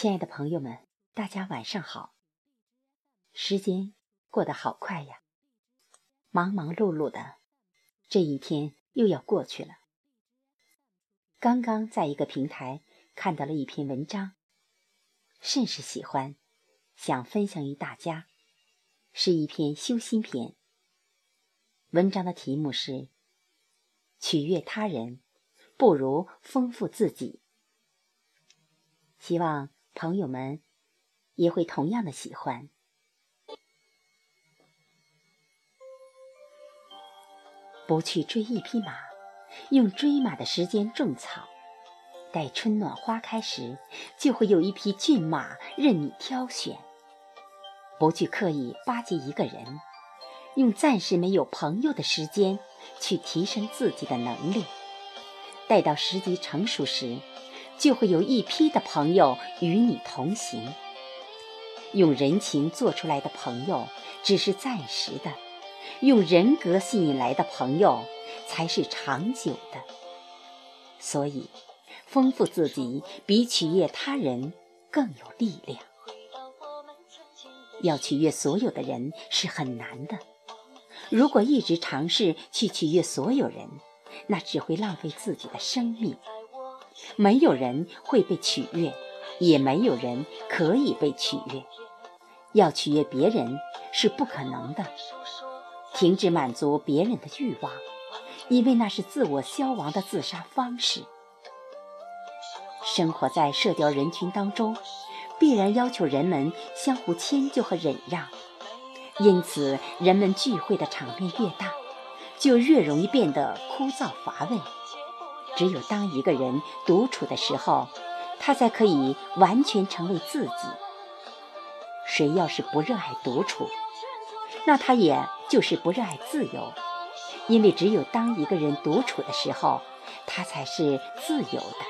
亲爱的朋友们，大家晚上好。时间过得好快呀，忙忙碌碌的，这一天又要过去了。刚刚在一个平台看到了一篇文章，甚是喜欢，想分享于大家，是一篇修心篇。文章的题目是“取悦他人不如丰富自己”，希望。朋友们也会同样的喜欢。不去追一匹马，用追马的时间种草，待春暖花开时，就会有一匹骏马任你挑选。不去刻意巴结一个人，用暂时没有朋友的时间去提升自己的能力，待到时机成熟时。就会有一批的朋友与你同行。用人情做出来的朋友只是暂时的，用人格吸引来的朋友才是长久的。所以，丰富自己比取悦他人更有力量。要取悦所有的人是很难的。如果一直尝试去取悦所有人，那只会浪费自己的生命。没有人会被取悦，也没有人可以被取悦。要取悦别人是不可能的。停止满足别人的欲望，因为那是自我消亡的自杀方式。生活在社交人群当中，必然要求人们相互迁就和忍让，因此人们聚会的场面越大，就越容易变得枯燥乏味。只有当一个人独处的时候，他才可以完全成为自己。谁要是不热爱独处，那他也就是不热爱自由。因为只有当一个人独处的时候，他才是自由的。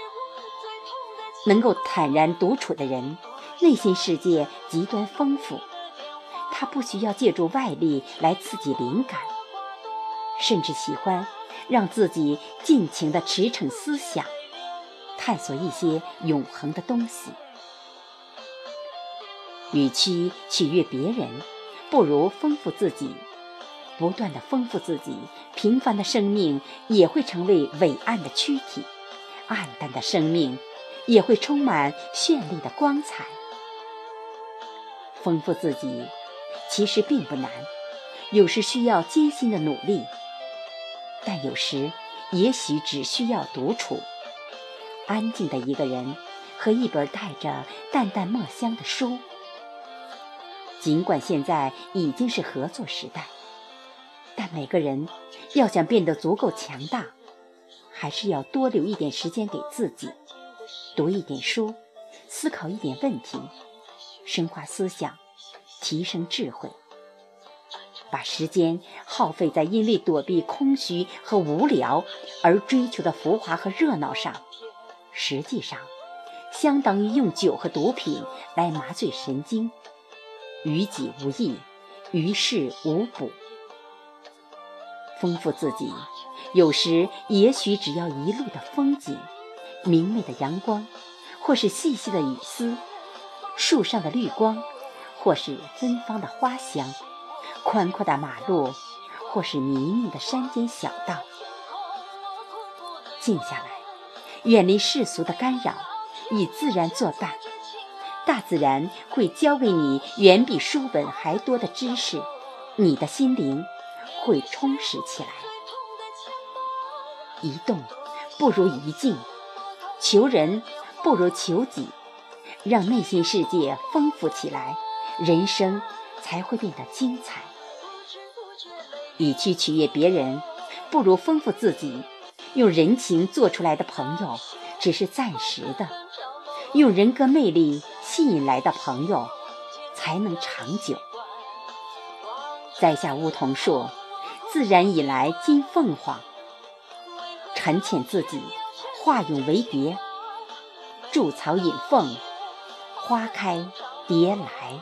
能够坦然独处的人，内心世界极端丰富，他不需要借助外力来刺激灵感，甚至喜欢。让自己尽情的驰骋思想，探索一些永恒的东西。与其取悦别人，不如丰富自己。不断的丰富自己，平凡的生命也会成为伟岸的躯体，暗淡的生命也会充满绚丽的光彩。丰富自己其实并不难，有时需要艰辛的努力。但有时，也许只需要独处，安静的一个人和一本带着淡淡墨香的书。尽管现在已经是合作时代，但每个人要想变得足够强大，还是要多留一点时间给自己，读一点书，思考一点问题，深化思想，提升智慧。把时间耗费在因为躲避空虚和无聊而追求的浮华和热闹上，实际上相当于用酒和毒品来麻醉神经，于己无益，于事无补。丰富自己，有时也许只要一路的风景，明媚的阳光，或是细细的雨丝，树上的绿光，或是芬芳的花香。宽阔的马路，或是泥泞的山间小道，静下来，远离世俗的干扰，与自然作伴。大自然会教给你远比书本还多的知识，你的心灵会充实起来。一动不如一静，求人不如求己，让内心世界丰富起来，人生才会变得精彩。与其取悦别人，不如丰富自己。用人情做出来的朋友，只是暂时的；用人格魅力吸引来的朋友，才能长久。栽下梧桐树，自然引来金凤凰。沉潜自己，化蛹为蝶；筑巢引凤，花开蝶来。